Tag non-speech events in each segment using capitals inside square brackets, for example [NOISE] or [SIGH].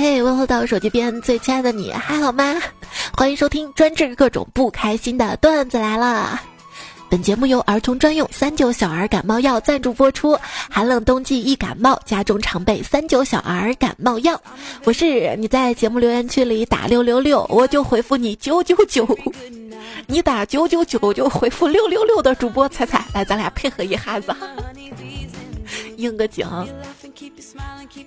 嘿，问候到手机边最亲爱的你，还好吗？[LAUGHS] 欢迎收听专治各种不开心的段子来了。本节目由儿童专用三九小儿感冒药赞助播出。寒冷冬季易感冒，家中常备三九小儿感冒药。我是你在节目留言区里打六六六，我就回复你九九九；你打九九九就回复六六六的主播彩彩。来，咱俩配合一下子，应个景。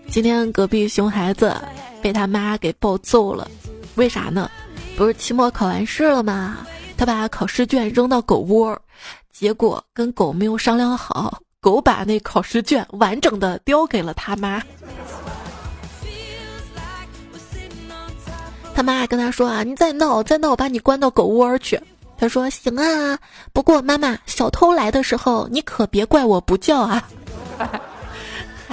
今天隔壁熊孩子被他妈给暴揍了，为啥呢？不是期末考完试了吗？他把考试卷扔到狗窝，结果跟狗没有商量好，狗把那考试卷完整的叼给了他妈。他妈跟他说啊：“你再闹再闹，我把你关到狗窝去。”他说：“行啊，不过妈妈，小偷来的时候你可别怪我不叫啊。” [LAUGHS]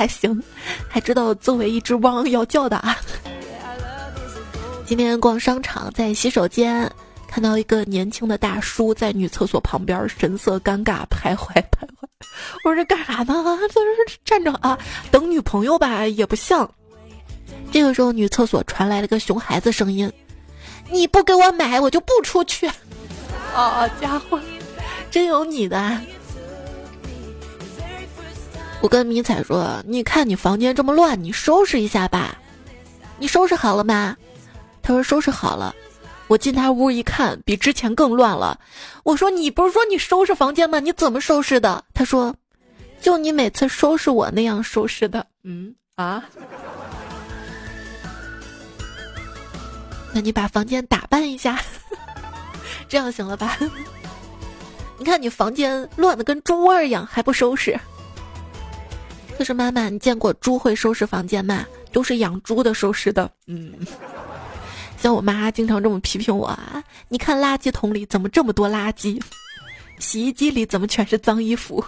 还行，还知道作为一只汪要叫的啊。今天逛商场，在洗手间。看到一个年轻的大叔在女厕所旁边，神色尴尬，徘徊徘徊。我说这干啥呢？在这站着啊，等女朋友吧，也不像。这个时候，女厕所传来了个熊孩子声音：“你不给我买，我就不出去。”好家伙，真有你的！我跟迷彩说：“你看你房间这么乱，你收拾一下吧。你收拾好了吗？”他说：“收拾好了。”我进他屋一看，比之前更乱了。我说：“你不是说你收拾房间吗？你怎么收拾的？”他说：“就你每次收拾我那样收拾的。”嗯啊，那你把房间打扮一下，[LAUGHS] 这样行了吧？[LAUGHS] 你看你房间乱的跟猪窝一样，还不收拾？可是妈妈，你见过猪会收拾房间吗？都是养猪的收拾的。嗯。像我妈经常这么批评我啊！你看垃圾桶里怎么这么多垃圾？洗衣机里怎么全是脏衣服？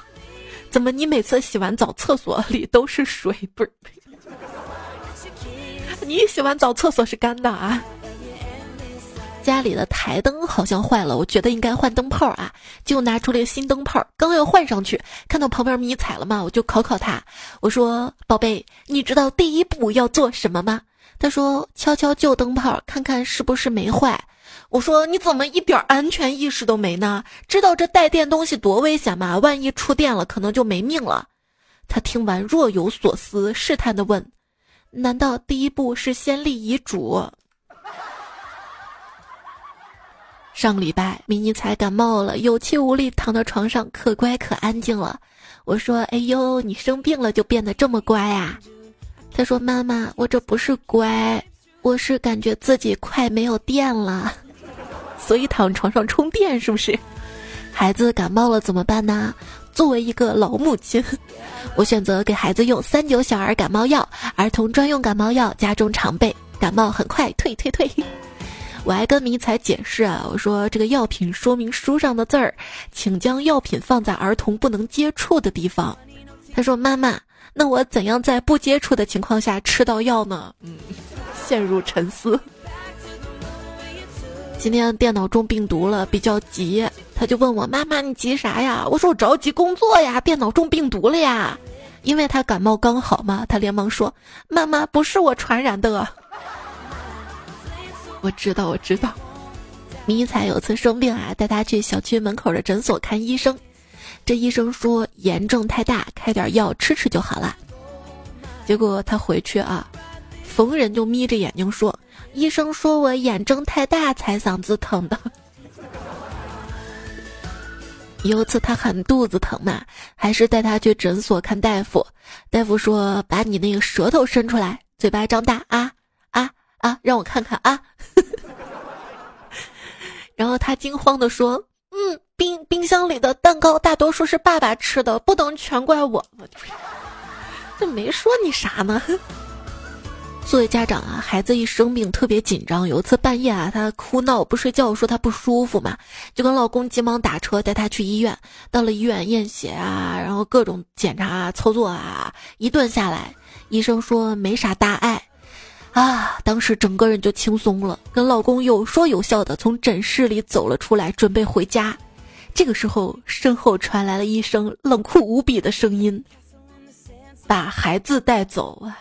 怎么你每次洗完澡厕所里都是水？不是？[LAUGHS] 你洗完澡厕所是干的啊？家里的台灯好像坏了，我觉得应该换灯泡啊！就拿出了个新灯泡，刚要换上去，看到旁边迷彩了嘛，我就考考他，我说：“宝贝，你知道第一步要做什么吗？”他说：“敲敲旧灯泡，看看是不是没坏。”我说：“你怎么一点安全意识都没呢？知道这带电东西多危险吗？万一触电了，可能就没命了。”他听完若有所思，试探的问：“难道第一步是先立遗嘱？”上礼拜，迷你才感冒了，有气无力躺到床上，可乖可安静了。我说：“哎呦，你生病了就变得这么乖啊？”他说：“妈妈，我这不是乖，我是感觉自己快没有电了，[LAUGHS] 所以躺床上充电，是不是？孩子感冒了怎么办呢？作为一个老母亲，我选择给孩子用三九小儿感冒药，儿童专用感冒药，家中常备，感冒很快退退退。我还跟迷彩解释啊，我说这个药品说明书上的字儿，请将药品放在儿童不能接触的地方。他说：妈妈。”那我怎样在不接触的情况下吃到药呢？嗯，陷入沉思。今天电脑中病毒了，比较急，他就问我妈妈：“你急啥呀？”我说：“我着急工作呀，电脑中病毒了呀。”因为他感冒刚好嘛，他连忙说：“妈妈，不是我传染的。”我知道，我知道。迷彩有次生病啊，带他去小区门口的诊所看医生。这医生说炎症太大，开点药吃吃就好了。结果他回去啊，逢人就眯着眼睛说：“医生说我炎症太大才嗓子疼的。”有次他喊肚子疼嘛，还是带他去诊所看大夫。大夫说：“把你那个舌头伸出来，嘴巴张大啊啊啊，让我看看啊。”然后他惊慌的说：“嗯。”冰冰箱里的蛋糕大多数是爸爸吃的，不能全怪我。这 [LAUGHS] 没说你啥呢？作为家长啊，孩子一生病特别紧张。有一次半夜啊，他哭闹不睡觉，说他不舒服嘛，就跟老公急忙打车带他去医院。到了医院验血啊，然后各种检查操作啊，一顿下来，医生说没啥大碍啊，当时整个人就轻松了，跟老公有说有笑的从诊室里走了出来，准备回家。这个时候，身后传来了一声冷酷无比的声音：“把孩子带走啊！”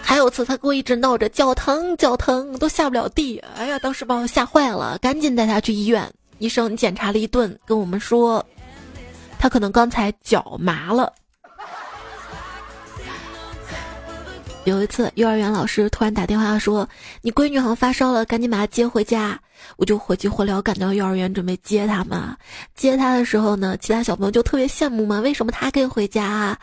还有次，他给我一直闹着脚疼，脚疼都下不了地。哎呀，当时把我吓坏了，赶紧带他去医院。医生检查了一顿，跟我们说他可能刚才脚麻了。有一次，幼儿园老师突然打电话说：“你闺女好像发烧了，赶紧把她接回家。”我就火急火燎赶到幼儿园准备接她嘛。接她的时候呢，其他小朋友就特别羡慕嘛，为什么她可以回家？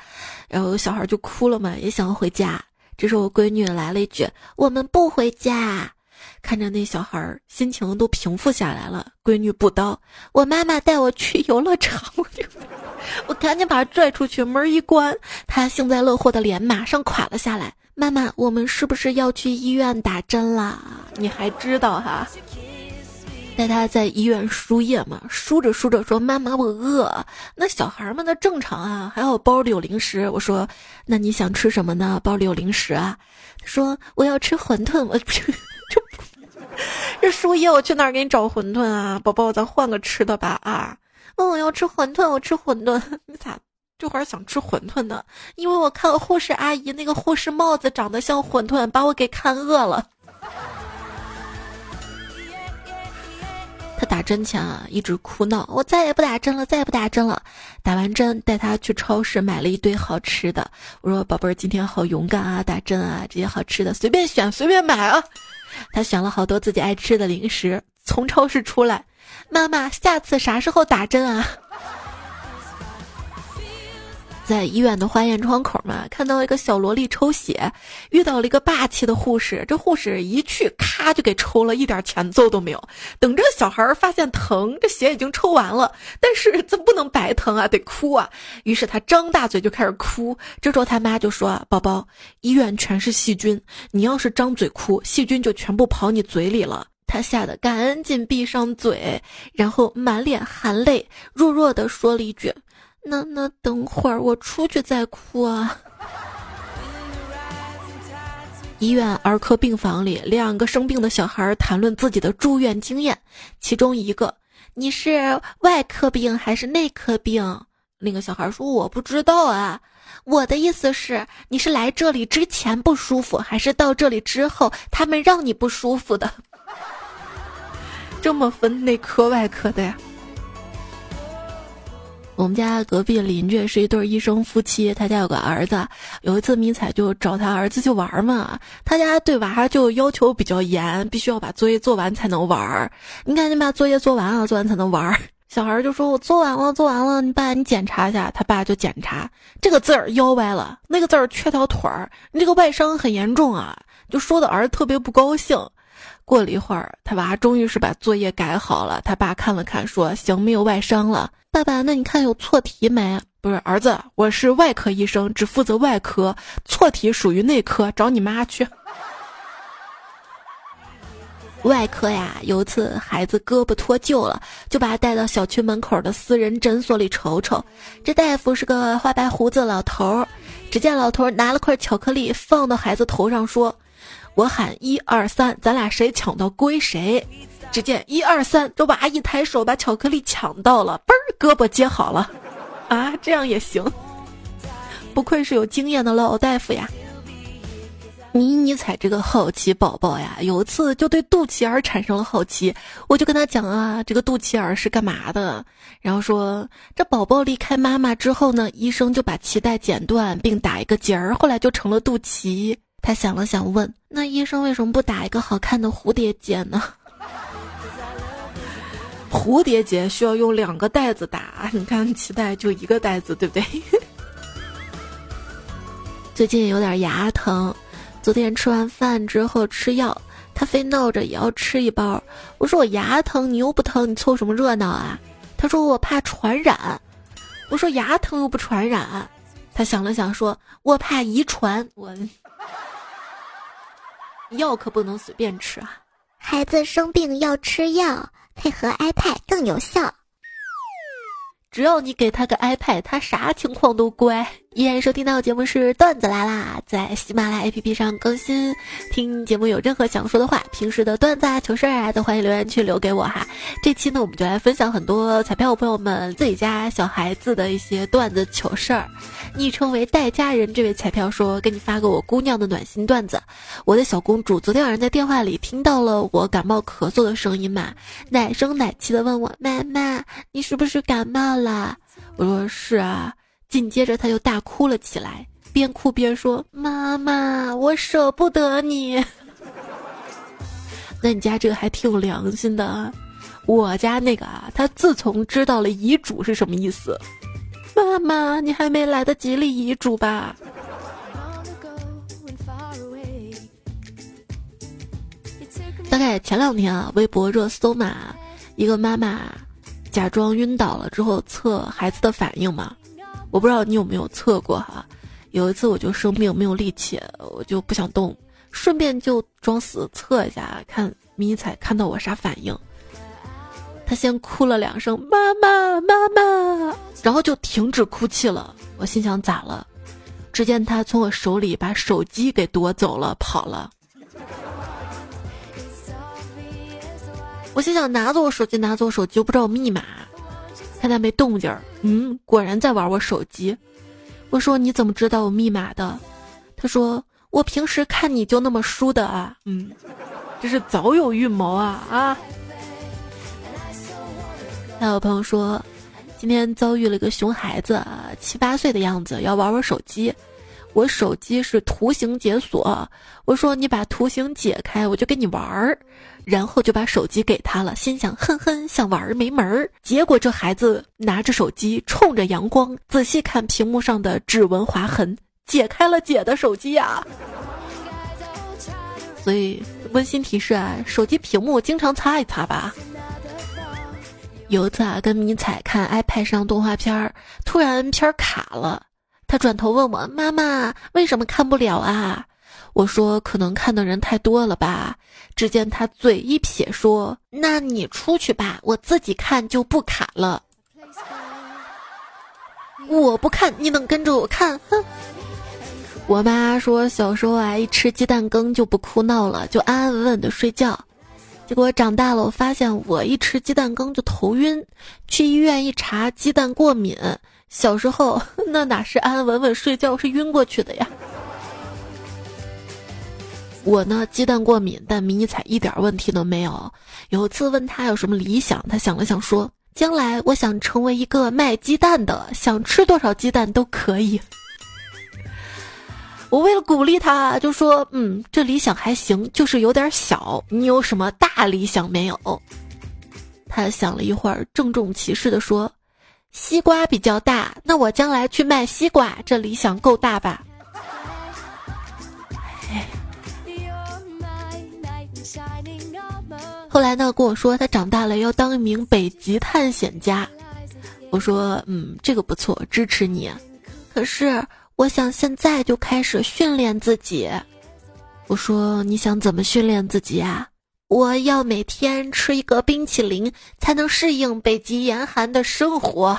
然后小孩就哭了嘛，也想要回家。这时候我闺女来了一句：“我们不回家。”看着那小孩儿心情都平复下来了，闺女补刀：“我妈妈带我去游乐场。”我赶紧把她拽出去，门一关，她幸灾乐祸的脸马上垮了下来。妈妈，我们是不是要去医院打针啦？你还知道哈？带他在医院输液嘛，输着输着说：“妈妈，我饿。”那小孩们那正常啊，还好包里有零食。我说：“那你想吃什么呢？包里有零食啊。”他说：“我要吃馄饨。”我这这 [LAUGHS] [LAUGHS] 这输液，我去哪儿给你找馄饨啊？宝宝，咱换个吃的吧啊！嗯，我要吃馄饨，我吃馄饨。[LAUGHS] 你咋？这会儿想吃馄饨呢，因为我看护士阿姨那个护士帽子长得像馄饨，把我给看饿了。他打针前啊一直哭闹，我再也不打针了，再也不打针了。打完针带他去超市买了一堆好吃的，我说宝贝儿今天好勇敢啊，打针啊这些好吃的随便选随便买啊。他选了好多自己爱吃的零食，从超市出来，妈妈下次啥时候打针啊？在医院的化验窗口嘛，看到一个小萝莉抽血，遇到了一个霸气的护士。这护士一去，咔就给抽了，一点前奏都没有。等这小孩儿发现疼，这血已经抽完了，但是这不能白疼啊，得哭啊。于是他张大嘴就开始哭。这时候他妈就说：“宝宝，医院全是细菌，你要是张嘴哭，细菌就全部跑你嘴里了。”他吓得赶紧闭上嘴，然后满脸含泪，弱弱的说了一句。那那等会儿我出去再哭啊！医院儿科病房里，两个生病的小孩谈论自己的住院经验。其中一个：“你是外科病还是内科病？”另一个小孩说：“我不知道啊。”我的意思是，你是来这里之前不舒服，还是到这里之后他们让你不舒服的？[LAUGHS] 这么分内科外科的呀？我们家隔壁邻居是一对医生夫妻，他家有个儿子。有一次迷彩就找他儿子去玩嘛，他家对娃就要求比较严，必须要把作业做完才能玩。你赶紧把作业做完啊，做完才能玩。[LAUGHS] 小孩就说：“我做完了，做完了。”你爸，你检查一下。他爸就检查这个字儿腰歪了，那个字儿缺条腿儿，你这个外伤很严重啊，就说的儿子特别不高兴。过了一会儿，他娃终于是把作业改好了。他爸看了看，说：“行，没有外伤了。”爸爸，那你看有错题没？不是儿子，我是外科医生，只负责外科，错题属于内科，找你妈去。外科呀，有一次孩子胳膊脱臼了，就把他带到小区门口的私人诊所里瞅瞅。这大夫是个花白胡子老头儿，只见老头拿了块巧克力放到孩子头上，说。我喊一二三，咱俩谁抢到归谁。只见一二三，这娃一抬手把巧克力抢到了，嘣儿，胳膊接好了。啊，这样也行，不愧是有经验的老大夫呀。妮妮彩这个好奇宝宝呀，有一次就对肚脐眼产生了好奇，我就跟他讲啊，这个肚脐眼是干嘛的？然后说这宝宝离开妈妈之后呢，医生就把脐带剪断并打一个结儿，后来就成了肚脐。他想了想，问：“那医生为什么不打一个好看的蝴蝶结呢？” [LAUGHS] 蝴蝶结需要用两个袋子打，你看脐带就一个袋子，对不对？[LAUGHS] 最近有点牙疼，昨天吃完饭之后吃药，他非闹着也要吃一包。我说我牙疼，你又不疼，你凑什么热闹啊？他说我怕传染。我说牙疼又不传染。他想了想说，我怕遗传。我。药可不能随便吃啊！孩子生病要吃药，配合 iPad 更有效。只要你给他个 iPad，他啥情况都乖。依然收听到的节目是段子来啦，在喜马拉雅 APP 上更新。听节目有任何想说的话，平时的段子啊、糗事儿啊，都欢迎留言区留给我哈。这期呢，我们就来分享很多彩票朋友们自己家小孩子的一些段子糗事儿。昵称为待家人这位彩票说：“给你发个我姑娘的暖心段子。我的小公主昨天晚上在电话里听到了我感冒咳嗽的声音嘛，奶声奶气的问我妈妈，你是不是感冒了？我说是啊。”紧接着，他就大哭了起来，边哭边说：“妈妈，我舍不得你。[LAUGHS] ”那你家这个还挺有良心的啊，我家那个啊，他自从知道了遗嘱是什么意思，妈妈，你还没来得及立遗嘱吧？大概前两天啊，微博热搜嘛，一个妈妈假装晕倒了之后测孩子的反应嘛。我不知道你有没有测过哈，有一次我就生病没有力气，我就不想动，顺便就装死测一下，看迷彩看到我啥反应。他先哭了两声“妈妈妈妈”，然后就停止哭泣了。我心想咋了？只见他从我手里把手机给夺走了，跑了。我心想拿走我手机，拿走我手机，又不知道密码。看他没动静儿，嗯，果然在玩我手机。我说你怎么知道我密码的？他说我平时看你就那么输的啊，嗯，这是早有预谋啊啊！还有朋友说，今天遭遇了一个熊孩子，七八岁的样子，要玩玩手机。我手机是图形解锁，我说你把图形解开，我就跟你玩儿。然后就把手机给他了，心想哼哼，想玩没门儿。结果这孩子拿着手机，冲着阳光，仔细看屏幕上的指纹划痕，解开了姐的手机呀。所以温馨提示啊，手机屏幕经常擦一擦吧。有一次啊，跟迷彩看 iPad 上动画片儿，突然片儿卡了，他转头问我妈妈为什么看不了啊？我说可能看的人太多了吧。只见他嘴一撇说：“那你出去吧，我自己看就不卡了。我不看，你能跟着我看？”哼。我妈说小时候啊，一吃鸡蛋羹就不哭闹了，就安安稳稳的睡觉。结果长大了，我发现我一吃鸡蛋羹就头晕，去医院一查，鸡蛋过敏。小时候 [LAUGHS] 那哪是安安稳稳睡觉，是晕过去的呀。我呢，鸡蛋过敏，但迷你彩一点问题都没有。有次问他有什么理想，他想了想说：“将来我想成为一个卖鸡蛋的，想吃多少鸡蛋都可以。[LAUGHS] ”我为了鼓励他，就说：“嗯，这理想还行，就是有点小。你有什么大理想没有？”他想了一会儿，郑重其事的说：“西瓜比较大，那我将来去卖西瓜，这理想够大吧？”后来呢，跟我说他长大了要当一名北极探险家。我说，嗯，这个不错，支持你。可是我想现在就开始训练自己。我说，你想怎么训练自己啊？我要每天吃一个冰淇淋，才能适应北极严寒的生活。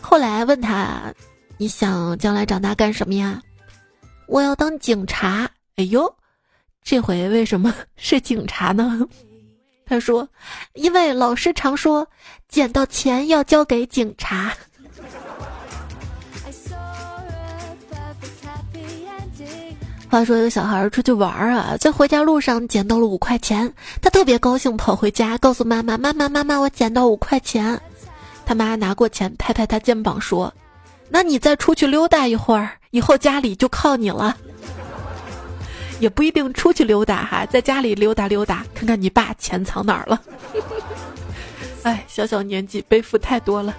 后来问他，你想将来长大干什么呀？我要当警察。哎呦，这回为什么是警察呢？[LAUGHS] 他说：“因为老师常说，捡到钱要交给警察。[LAUGHS] ”话说，有个小孩出去玩啊，在回家路上捡到了五块钱，他特别高兴，跑回家告诉妈妈：“妈妈，妈妈，我捡到五块钱。”他妈拿过钱，拍拍他肩膀说：“那你再出去溜达一会儿。”以后家里就靠你了，也不一定出去溜达哈，在家里溜达溜达，看看你爸钱藏哪儿了。哎，小小年纪背负太多了。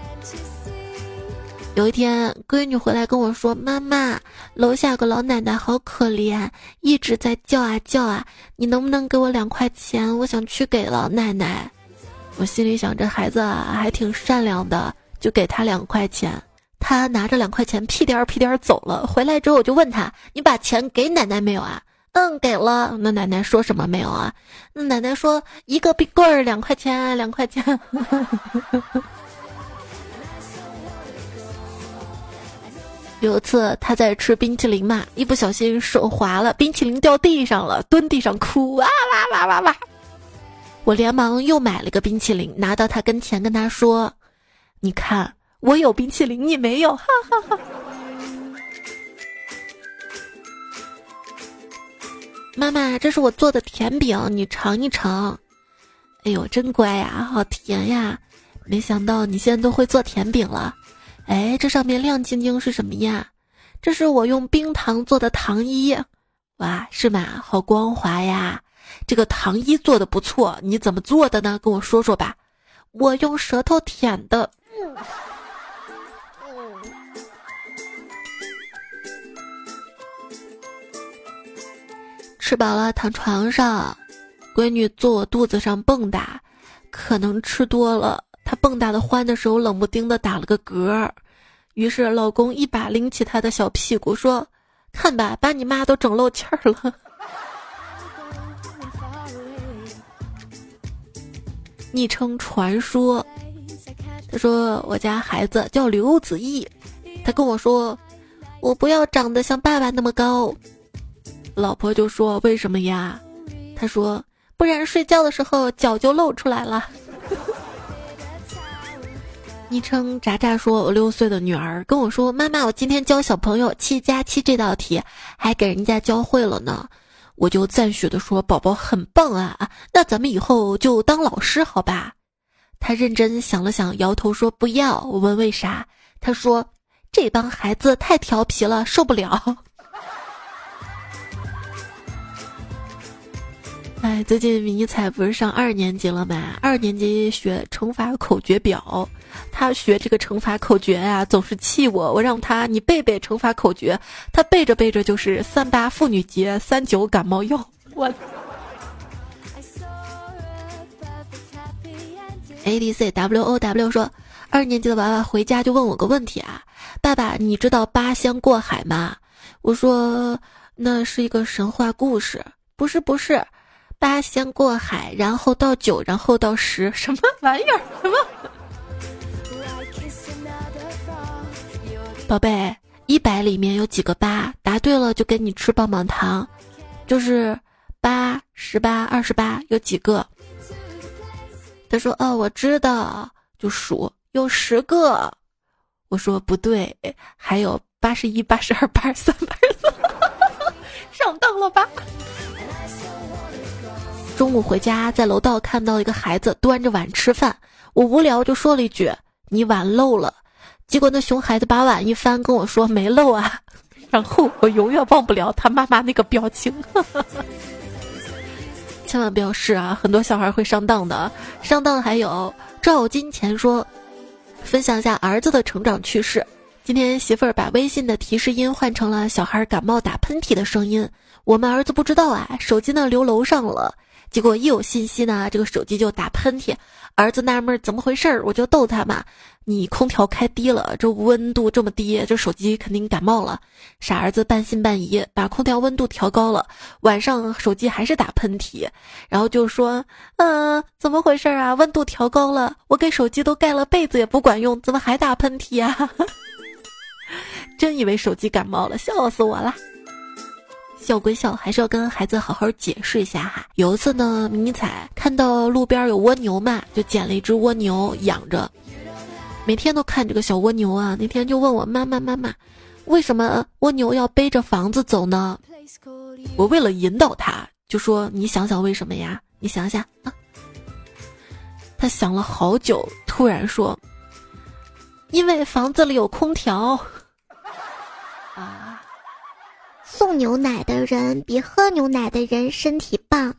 有一天，闺女回来跟我说：“妈妈，楼下有个老奶奶好可怜，一直在叫啊叫啊，你能不能给我两块钱？我想去给老奶奶。”我心里想，这孩子啊还挺善良的，就给他两块钱。他拿着两块钱屁颠儿屁颠儿走了。回来之后我就问他：“你把钱给奶奶没有啊？”嗯，给了。那奶奶说什么没有啊？那奶奶说一个冰棍儿两块钱，两块钱。[LAUGHS] 有一次他在吃冰淇淋嘛，一不小心手滑了，冰淇淋掉地上了，蹲地上哭哇哇哇哇哇！我连忙又买了个冰淇淋，拿到他跟前跟他说：“你看，我有冰淇淋，你没有。”哈哈哈。妈妈，这是我做的甜饼，你尝一尝。哎呦，真乖呀，好甜呀！没想到你现在都会做甜饼了。哎，这上面亮晶晶是什么呀？这是我用冰糖做的糖衣，哇，是吗？好光滑呀！这个糖衣做的不错，你怎么做的呢？跟我说说吧。我用舌头舔的。吃饱了躺床上，闺女坐我肚子上蹦跶，可能吃多了。她蹦跶的欢的时候，冷不丁的打了个嗝儿，于是老公一把拎起他的小屁股说：“看吧，把你妈都整漏气儿了。”昵称传说，他说我家孩子叫刘子毅，他跟我说，我不要长得像爸爸那么高。老婆就说为什么呀？他说不然睡觉的时候脚就露出来了。[LAUGHS] 昵称渣渣说：“我六岁的女儿跟我说，妈妈，我今天教小朋友七加七这道题，还给人家教会了呢。”我就赞许的说：“宝宝很棒啊！那咱们以后就当老师好吧？”他认真想了想，摇头说：“不要。”我问为啥，他说：“这帮孩子太调皮了，受不了。” [LAUGHS] 哎，最近迷彩不是上二年级了吗？二年级学乘法口诀表，他学这个乘法口诀呀，总是气我。我让他你背背乘法口诀，他背着背着就是三八妇女节、三九感冒药。我。[LAUGHS] A D C W O W 说，二年级的娃娃回家就问我个问题啊，爸爸，你知道八仙过海吗？我说那是一个神话故事，不是不是。八仙过海，然后到九，然后到十，什么玩意儿？什么？宝贝，一百里面有几个八？答对了就给你吃棒棒糖，就是八、十八、二十八，有几个？他说：“哦，我知道，就数有十个。”我说：“不对，还有八十一、八十二、八十三、八十四，上当了吧？”中午回家，在楼道看到一个孩子端着碗吃饭，我无聊就说了一句：“你碗漏了。”结果那熊孩子把碗一翻，跟我说：“没漏啊。[LAUGHS] ”然后我永远忘不了他妈妈那个表情。[LAUGHS] 千万不要试啊，很多小孩会上当的。上当还有赵金钱说，分享一下儿子的成长趣事。今天媳妇儿把微信的提示音换成了小孩感冒打喷嚏的声音，我们儿子不知道啊，手机呢留楼上了。结果一有信息呢，这个手机就打喷嚏。儿子纳闷怎么回事儿，我就逗他嘛：“你空调开低了，这温度这么低，这手机肯定感冒了。”傻儿子半信半疑，把空调温度调高了，晚上手机还是打喷嚏，然后就说：“嗯，怎么回事啊？温度调高了，我给手机都盖了被子也不管用，怎么还打喷嚏啊？”真以为手机感冒了，笑死我了。笑归笑，还是要跟孩子好好解释一下哈。有一次呢，迷彩看到路边有蜗牛嘛，就捡了一只蜗牛养着，每天都看这个小蜗牛啊。那天就问我妈妈妈妈，为什么蜗牛要背着房子走呢？我为了引导他，就说你想想为什么呀？你想想啊。他想了好久，突然说，因为房子里有空调。啊。送牛奶的人比喝牛奶的人身体棒。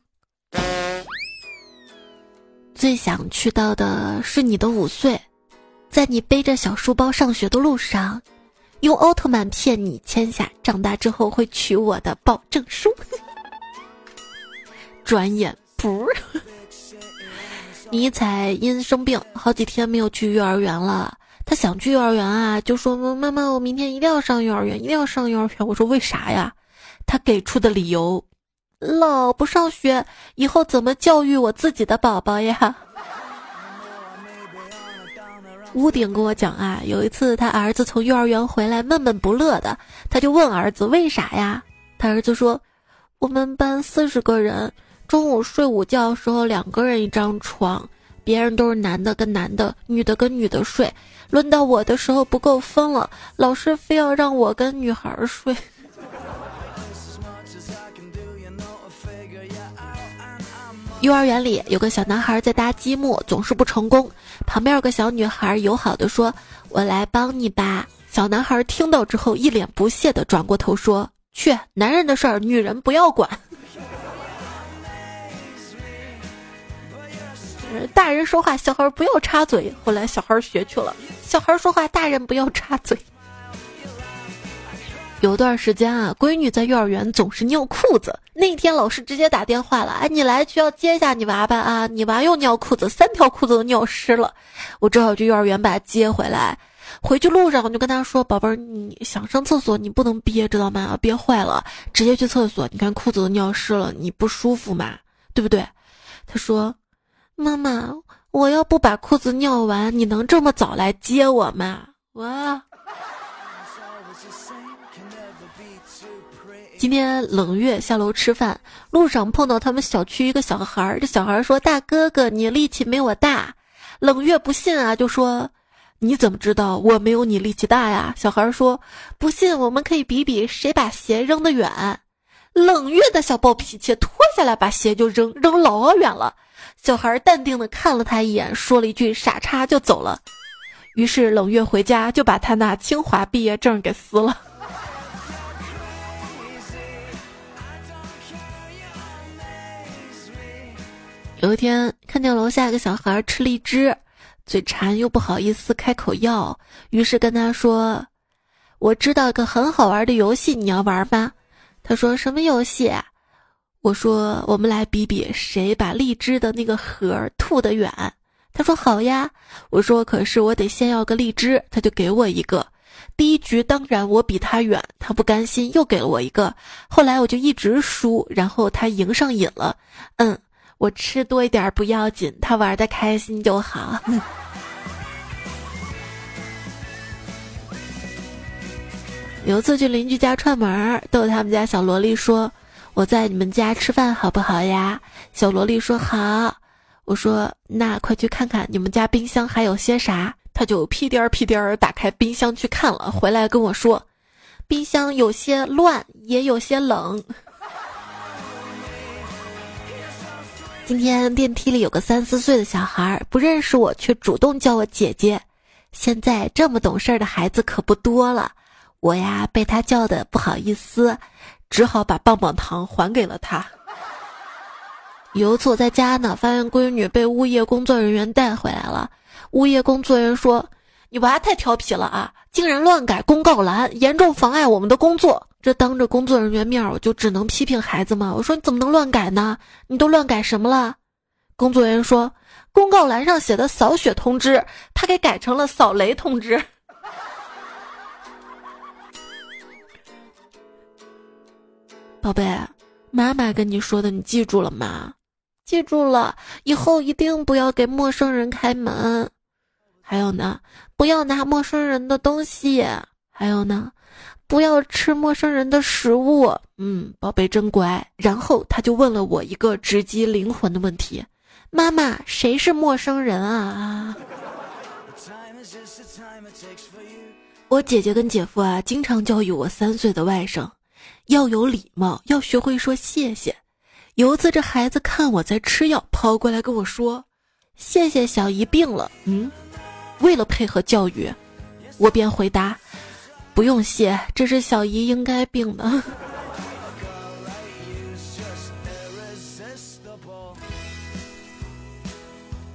最想去到的是你的五岁，在你背着小书包上学的路上，用奥特曼骗你签下长大之后会娶我的保证书。[LAUGHS] 转眼不，[LAUGHS] 尼采因生病好几天没有去幼儿园了。他想去幼儿园啊，就说妈妈，我明天一定要上幼儿园，一定要上幼儿园。我说为啥呀？他给出的理由老不上学，以后怎么教育我自己的宝宝呀？屋顶跟我讲啊，有一次他儿子从幼儿园回来闷闷不乐的，他就问儿子为啥呀？他儿子说，我们班四十个人，中午睡午觉时候两个人一张床，别人都是男的跟男的，女的跟女的睡，轮到我的时候不够分了，老师非要让我跟女孩睡。[LAUGHS] 幼儿园里有个小男孩在搭积木，总是不成功。旁边有个小女孩友好的说：“我来帮你吧。”小男孩听到之后，一脸不屑的转过头说：“去，男人的事儿，女人不要管。”大人说话，小孩不要插嘴。后来小孩学去了，小孩说话，大人不要插嘴。有段时间啊，闺女在幼儿园总是尿裤子。那天老师直接打电话了，哎，你来学校接一下你娃吧啊！你娃又尿裤子，三条裤子都尿湿了。我只好去幼儿园把他接回来。回去路上我就跟他说：“宝贝儿，你想上厕所，你不能憋，知道吗？憋坏了，直接去厕所。你看裤子都尿湿了，你不舒服嘛，对不对？”他说：“妈妈，我要不把裤子尿完，你能这么早来接我吗？”哇！今天冷月下楼吃饭，路上碰到他们小区一个小孩儿。这小孩儿说：“大哥哥，你力气没我大。”冷月不信啊，就说：“你怎么知道我没有你力气大呀？”小孩儿说：“不信，我们可以比比谁把鞋扔得远。”冷月的小暴脾气，脱下来把鞋就扔，扔老远了。小孩淡定的看了他一眼，说了一句“傻叉”就走了。于是冷月回家就把他那清华毕业证给撕了。有一天看见楼下一个小孩吃荔枝，嘴馋又不好意思开口要，于是跟他说：“我知道个很好玩的游戏，你要玩吗？”他说：“什么游戏？”我说：“我们来比比谁把荔枝的那个核吐得远。”他说：“好呀。”我说：“可是我得先要个荔枝。”他就给我一个。第一局当然我比他远，他不甘心又给了我一个。后来我就一直输，然后他赢上瘾了。嗯。我吃多一点不要紧，他玩的开心就好。[LAUGHS] 有一次去邻居家串门，逗他们家小萝莉说：“我在你们家吃饭好不好呀？”小萝莉说：“好。”我说：“那快去看看你们家冰箱还有些啥。”他就屁颠儿屁颠儿打开冰箱去看了，回来跟我说：“冰箱有些乱，也有些冷。”今天电梯里有个三四岁的小孩，不认识我，却主动叫我姐姐。现在这么懂事的孩子可不多了，我呀被他叫的不好意思，只好把棒棒糖还给了他。有一次我在家呢，发现闺女被物业工作人员带回来了。物业工作人员说：“你娃太调皮了啊，竟然乱改公告栏，严重妨碍我们的工作。”这当着工作人员面，我就只能批评孩子嘛。我说你怎么能乱改呢？你都乱改什么了？工作人员说，公告栏上写的扫雪通知，他给改成了扫雷通知。宝贝，妈妈跟你说的，你记住了吗？记住了，以后一定不要给陌生人开门。还有呢，不要拿陌生人的东西。还有呢。不要吃陌生人的食物。嗯，宝贝真乖。然后他就问了我一个直击灵魂的问题：“妈妈，谁是陌生人啊？” [LAUGHS] 我姐姐跟姐夫啊，经常教育我三岁的外甥要有礼貌，要学会说谢谢。有一次，这孩子看我在吃药，跑过来跟我说：“谢谢小姨病了。”嗯，为了配合教育，我便回答。不用谢，这是小姨应该病的。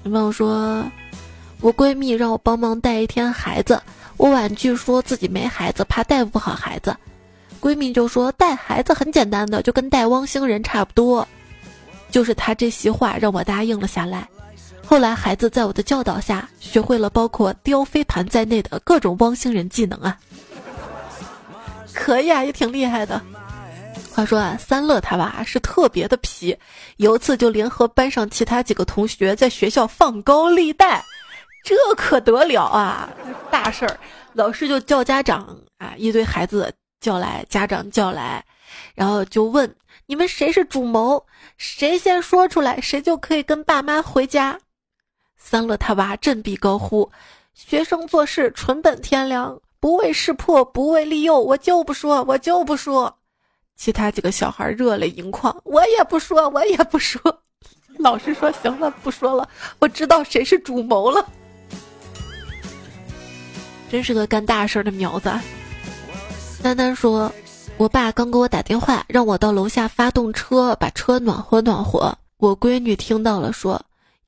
女朋友说，我闺蜜让我帮忙带一天孩子，我婉拒说自己没孩子，怕带不好孩子。闺蜜就说带孩子很简单的，就跟带汪星人差不多。就是她这席话让我答应了下来。后来孩子在我的教导下，学会了包括叼飞盘在内的各种汪星人技能啊。可以啊，也挺厉害的。话说啊，三乐他娃是特别的皮，有一次就联合班上其他几个同学在学校放高利贷，这可得了啊，大事儿！老师就叫家长啊，一堆孩子叫来，家长叫来，然后就问你们谁是主谋，谁先说出来，谁就可以跟爸妈回家。三乐他娃振臂高呼：“学生做事纯本天良，不为识破，不为利诱，我就不说，我就不说。”其他几个小孩热泪盈眶，我也不说，我也不说。[LAUGHS] 老师说：“行了，不说了，我知道谁是主谋了。”真是个干大事的苗子。丹丹说：“我爸刚给我打电话，让我到楼下发动车，把车暖和暖和。”我闺女听到了，说：“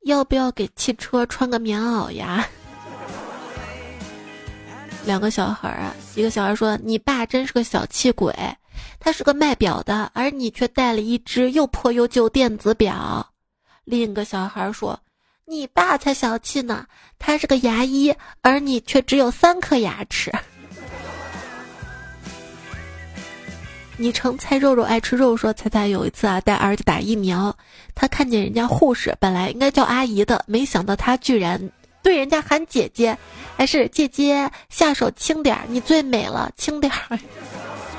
要不要给汽车穿个棉袄呀？”两个小孩啊，一个小孩说：“你爸真是个小气鬼。”他是个卖表的，而你却带了一只又破又旧电子表。另一个小孩说：“你爸才小气呢，他是个牙医，而你却只有三颗牙齿。”昵称菜肉肉爱吃肉说：“猜猜有一次啊，带儿子打疫苗，他看见人家护士本来应该叫阿姨的，没想到他居然对人家喊姐姐，还是姐姐下手轻点儿，你最美了，轻点儿。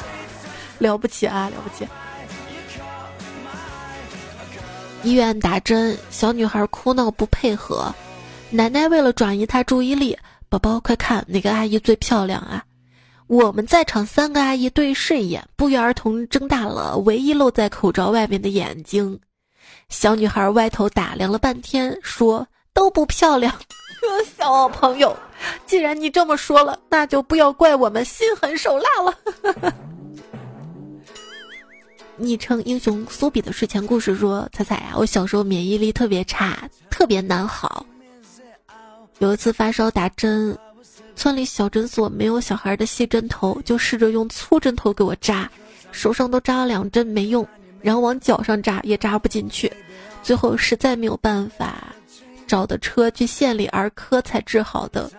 [LAUGHS] ”了不起啊，了不起！医院打针，小女孩哭闹不配合，奶奶为了转移她注意力，宝宝快看哪个阿姨最漂亮啊！我们在场三个阿姨对视一眼，不约而同睁大了唯一露在口罩外面的眼睛。小女孩歪头打量了半天，说：“都不漂亮。” [LAUGHS] 小朋友，既然你这么说了，那就不要怪我们心狠手辣了。[LAUGHS] 昵称英雄苏比的睡前故事说：“彩彩啊，我小时候免疫力特别差，特别难好。有一次发烧打针，村里小诊所没有小孩的细针头，就试着用粗针头给我扎，手上都扎了两针没用，然后往脚上扎也扎不进去，最后实在没有办法，找的车去县里儿科才治好的。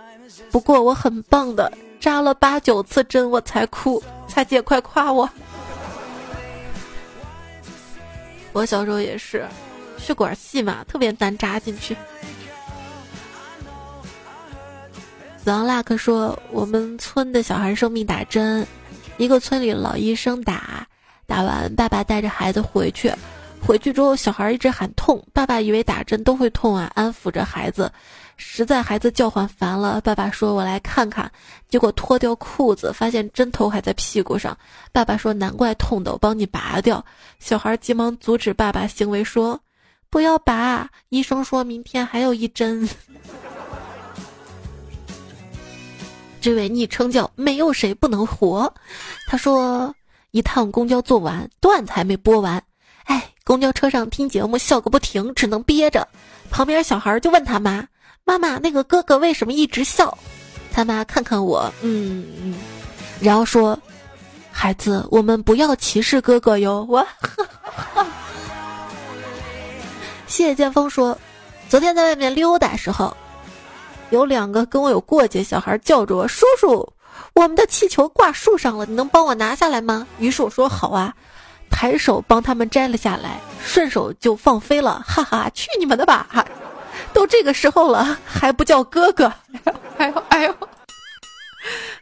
不过我很棒的，扎了八九次针我才哭，蔡姐快夸我。”我小时候也是，血管细嘛，特别难扎进去。子昂拉克说：“我们村的小孩生病打针，一个村里老医生打，打完爸爸带着孩子回去，回去之后小孩一直喊痛，爸爸以为打针都会痛啊，安抚着孩子。”实在孩子叫唤烦了，爸爸说：“我来看看。”结果脱掉裤子，发现针头还在屁股上。爸爸说：“难怪痛的，我帮你拔掉。”小孩急忙阻止爸爸行为，说：“不要拔，医生说明天还有一针。”这位昵称叫“没有谁不能活”，他说：“一趟公交坐完，段子还没播完，哎，公交车上听节目笑个不停，只能憋着。旁边小孩就问他妈。”妈妈，那个哥哥为什么一直笑？他妈看看我，嗯，然后说：“孩子，我们不要歧视哥哥哟。”我，[LAUGHS] 谢谢剑锋说：“昨天在外面溜达时候，有两个跟我有过节小孩叫着我叔叔，我们的气球挂树上了，你能帮我拿下来吗？”于是我说：“好啊。”抬手帮他们摘了下来，顺手就放飞了，哈哈，去你们的吧！[LAUGHS] 都这个时候了，还不叫哥哥？[LAUGHS] 哎呦哎呦，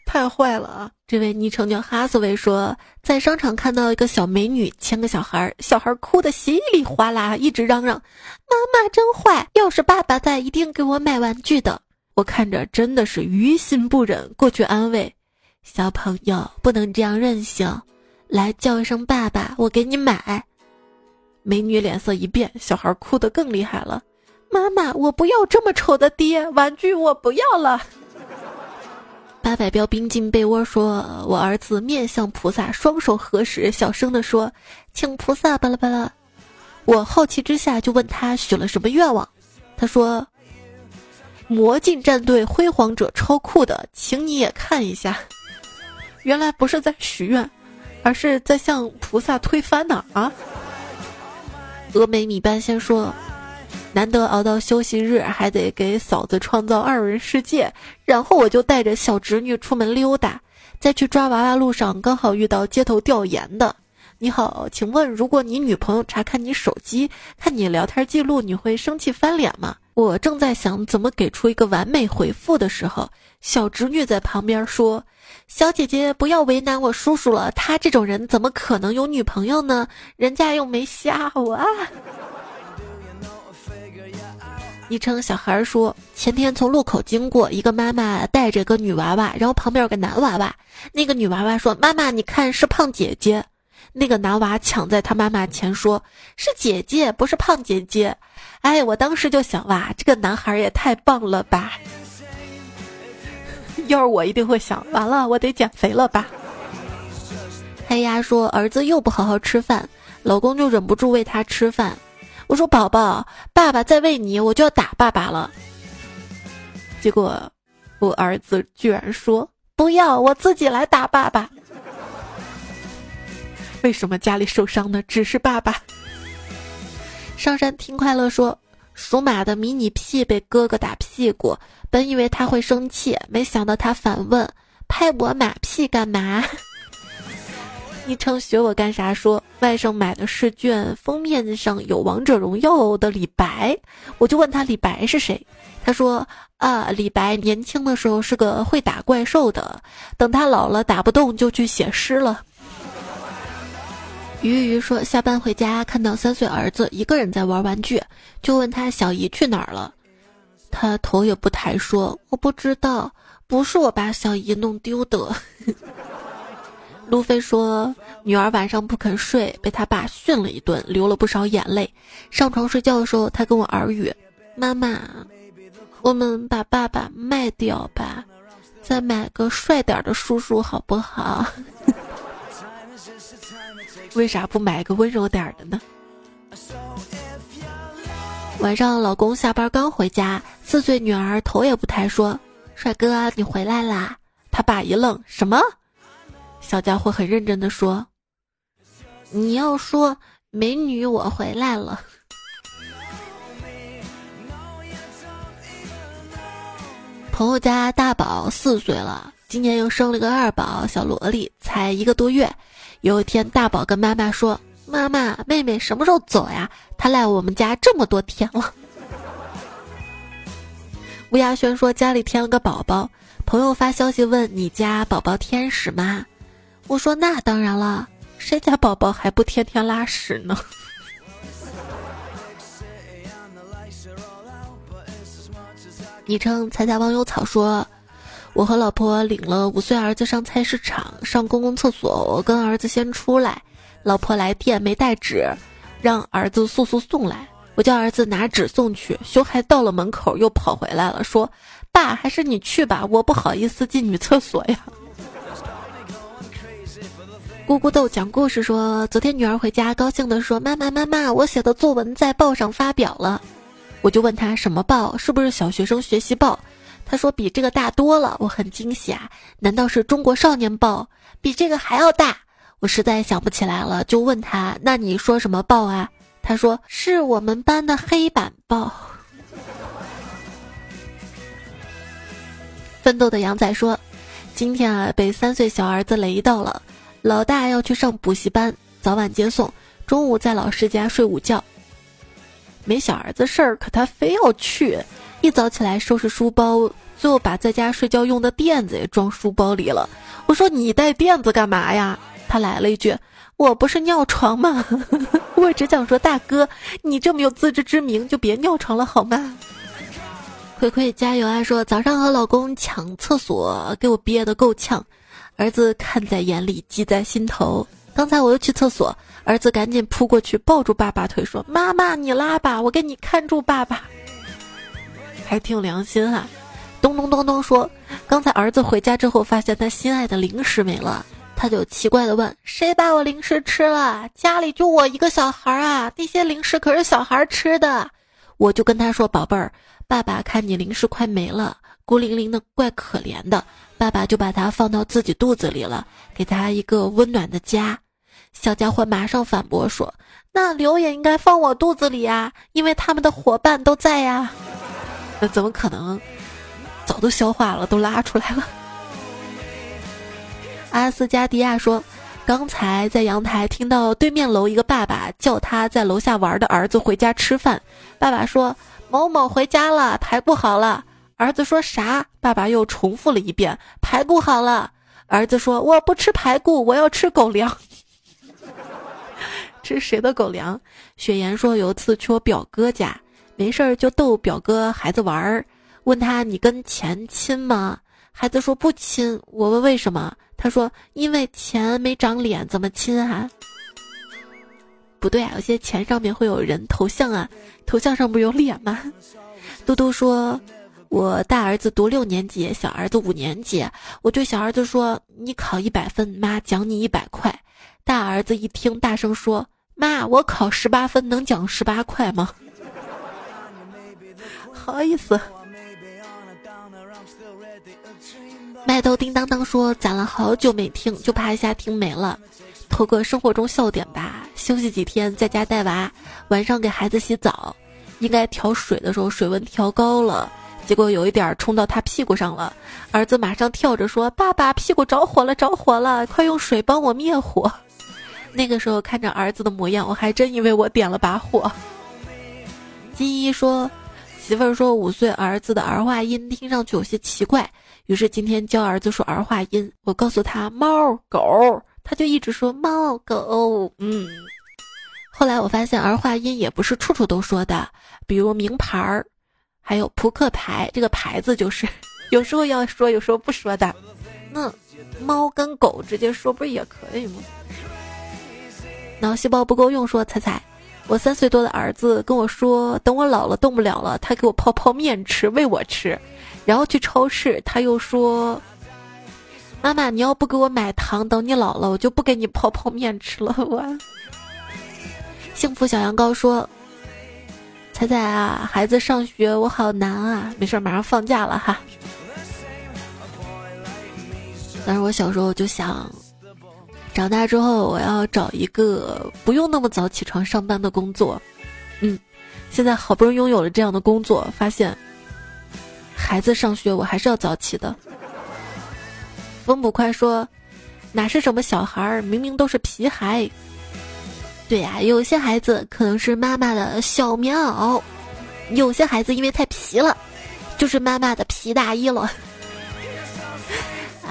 太坏了啊！这位昵称叫哈斯维说，在商场看到一个小美女牵个小孩，小孩哭得稀里哗啦，一直嚷嚷：“妈妈真坏，要是爸爸在，一定给我买玩具的。”我看着真的是于心不忍，过去安慰：“小朋友不能这样任性，来叫一声爸爸，我给你买。”美女脸色一变，小孩哭得更厉害了。妈妈，我不要这么丑的爹，玩具我不要了。八百标兵进被窝，说：“我儿子面向菩萨，双手合十，小声的说，请菩萨巴拉巴拉。”我好奇之下就问他许了什么愿望，他说：“魔镜战队辉煌者超酷的，请你也看一下。”原来不是在许愿，而是在向菩萨推翻呢啊！峨眉米半仙说。难得熬到休息日，还得给嫂子创造二人世界。然后我就带着小侄女出门溜达，在去抓娃娃路上，刚好遇到街头调研的你好，请问如果你女朋友查看你手机，看你聊天记录，你会生气翻脸吗？我正在想怎么给出一个完美回复的时候，小侄女在旁边说：“小姐姐不要为难我叔叔了，他这种人怎么可能有女朋友呢？人家又没瞎我。” [LAUGHS] 昵称小孩说：“前天从路口经过，一个妈妈带着个女娃娃，然后旁边有个男娃娃。那个女娃娃说：‘妈妈，你看是胖姐姐。’”那个男娃抢在他妈妈前说：“是姐姐，不是胖姐姐。”哎，我当时就想，哇，这个男孩也太棒了吧！要是我一定会想，完了，我得减肥了吧。黑鸭说：“儿子又不好好吃饭，老公就忍不住喂他吃饭。”我说：“宝宝，爸爸再喂你，我就要打爸爸了。”结果，我儿子居然说：“不要，我自己来打爸爸。”为什么家里受伤的只是爸爸？上山听快乐说，属马的迷你屁被哥哥打屁股，本以为他会生气，没想到他反问：“拍我马屁干嘛？” [LAUGHS] 昵称学我干啥？说外甥买的试卷封面上有王者荣耀的李白，我就问他李白是谁，他说啊，李白年轻的时候是个会打怪兽的，等他老了打不动就去写诗了。鱼鱼说：“下班回家，看到三岁儿子一个人在玩玩具，就问他小姨去哪儿了。他头也不抬说：‘我不知道，不是我把小姨弄丢的。[LAUGHS] ’路飞说：‘女儿晚上不肯睡，被他爸训了一顿，流了不少眼泪。上床睡觉的时候，他跟我耳语：‘妈妈，我们把爸爸卖掉吧，再买个帅点的叔叔好不好？’” [LAUGHS] 为啥不买个温柔点的呢？晚上老公下班刚回家，四岁女儿头也不抬说：“帅哥，你回来啦！”他爸一愣：“什么？”小家伙很认真的说：“你要说美女，我回来了。”朋友家大宝四岁了，今年又生了个二宝小萝莉，才一个多月。有一天，大宝跟妈妈说：“妈妈，妹妹什么时候走呀？她来我们家这么多天了。”乌鸦轩说：“家里添了个宝宝，朋友发消息问你家宝宝天使吗？”我说：“那当然了，谁家宝宝还不天天拉屎呢？” [LAUGHS] 昵称彩彩忘忧草说。我和老婆领了五岁儿子上菜市场上公共厕所，我跟儿子先出来，老婆来电没带纸，让儿子速速送来。我叫儿子拿纸送去，熊孩到了门口又跑回来了，说：“爸，还是你去吧，我不好意思进女厕所呀。”咕咕豆讲故事说，昨天女儿回家高兴地说：“妈妈妈妈，我写的作文在报上发表了。”我就问他什么报，是不是小学生学习报？他说比这个大多了，我很惊喜啊！难道是中国少年报比这个还要大？我实在想不起来了，就问他：“那你说什么报啊？”他说：“是我们班的黑板报。”奋斗的杨仔说：“今天啊，被三岁小儿子雷到了。老大要去上补习班，早晚接送，中午在老师家睡午觉。没小儿子事儿，可他非要去。”一早起来收拾书包，最后把在家睡觉用的垫子也装书包里了。我说你带垫子干嘛呀？他来了一句：“我不是尿床吗？” [LAUGHS] 我只想说，大哥，你这么有自知之明，就别尿床了好吗？葵葵加油啊！说早上和老公抢厕所，给我憋得够呛，儿子看在眼里，记在心头。刚才我又去厕所，儿子赶紧扑过去抱住爸爸腿，说：“妈妈，你拉吧，我给你看住爸爸。”还挺有良心哈，咚咚咚咚说，刚才儿子回家之后发现他心爱的零食没了，他就奇怪的问：“谁把我零食吃了？家里就我一个小孩啊，那些零食可是小孩吃的。”我就跟他说：“宝贝儿，爸爸看你零食快没了，孤零零的，怪可怜的，爸爸就把它放到自己肚子里了，给他一个温暖的家。”小家伙马上反驳说：“那刘也应该放我肚子里呀，因为他们的伙伴都在呀。”那怎么可能？早都消化了，都拉出来了。[LAUGHS] 阿斯加迪亚说：“刚才在阳台听到对面楼一个爸爸叫他在楼下玩的儿子回家吃饭。爸爸说：“某某回家了，排骨好了。”儿子说啥？爸爸又重复了一遍：“排骨好了。”儿子说：“我不吃排骨，我要吃狗粮。[LAUGHS] ”吃谁的狗粮？雪岩说：“有一次去我表哥家，没事儿就逗表哥孩子玩儿，问他你跟钱亲吗？孩子说不亲。我问为什么？他说：“因为钱没长脸，怎么亲啊？”不对啊，有些钱上面会有人头像啊，头像上不是有脸吗？嘟嘟说：“我大儿子读六年级，小儿子五年级。我对小儿子说：‘你考一百分，妈奖你一百块。’大儿子一听，大声说：‘妈，我考十八分，能奖十八块吗？’不好意思。[LAUGHS] ”麦豆叮当当说：“攒了好久没听，就怕一下听没了。投个生活中笑点吧。休息几天，在家带娃，晚上给孩子洗澡，应该调水的时候水温调高了，结果有一点冲到他屁股上了。儿子马上跳着说：‘爸爸，屁股着火了，着火了，快用水帮我灭火。’那个时候看着儿子的模样，我还真以为我点了把火。”金一说：“媳妇儿说五岁儿子的儿化音听上去有些奇怪。”于是今天教儿子说儿化音，我告诉他猫狗，他就一直说猫狗。嗯，后来我发现儿化音也不是处处都说的，比如名牌儿，还有扑克牌这个牌子就是有时候要说，有时候不说的。那猫跟狗直接说不是也可以吗？脑细胞不够用，说猜猜，我三岁多的儿子跟我说，等我老了动不了了，他给我泡泡面吃，喂我吃。然后去超市，他又说：“妈妈，你要不给我买糖，等你老了，我就不给你泡泡面吃了。[LAUGHS] ”我幸福小羊羔说：“彩彩啊，孩子上学我好难啊，没事，马上放假了哈。”但是我小时候就想，长大之后我要找一个不用那么早起床上班的工作。嗯，现在好不容易拥有了这样的工作，发现。孩子上学，我还是要早起的。风捕快说：“哪是什么小孩儿，明明都是皮孩。”对呀，有些孩子可能是妈妈的小棉袄，有些孩子因为太皮了，就是妈妈的皮大衣了。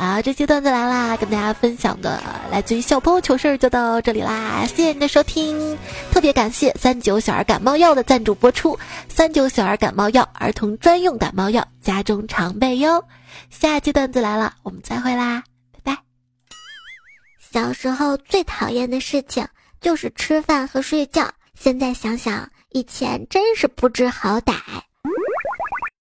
好，这期段子来啦，跟大家分享的来自于小朋友糗事儿就到这里啦，谢谢你的收听，特别感谢三九小儿感冒药的赞助播出，三九小儿感冒药，儿童专用感冒药，家中常备哟。下期段子来了，我们再会啦，拜拜。小时候最讨厌的事情就是吃饭和睡觉，现在想想，以前真是不知好歹。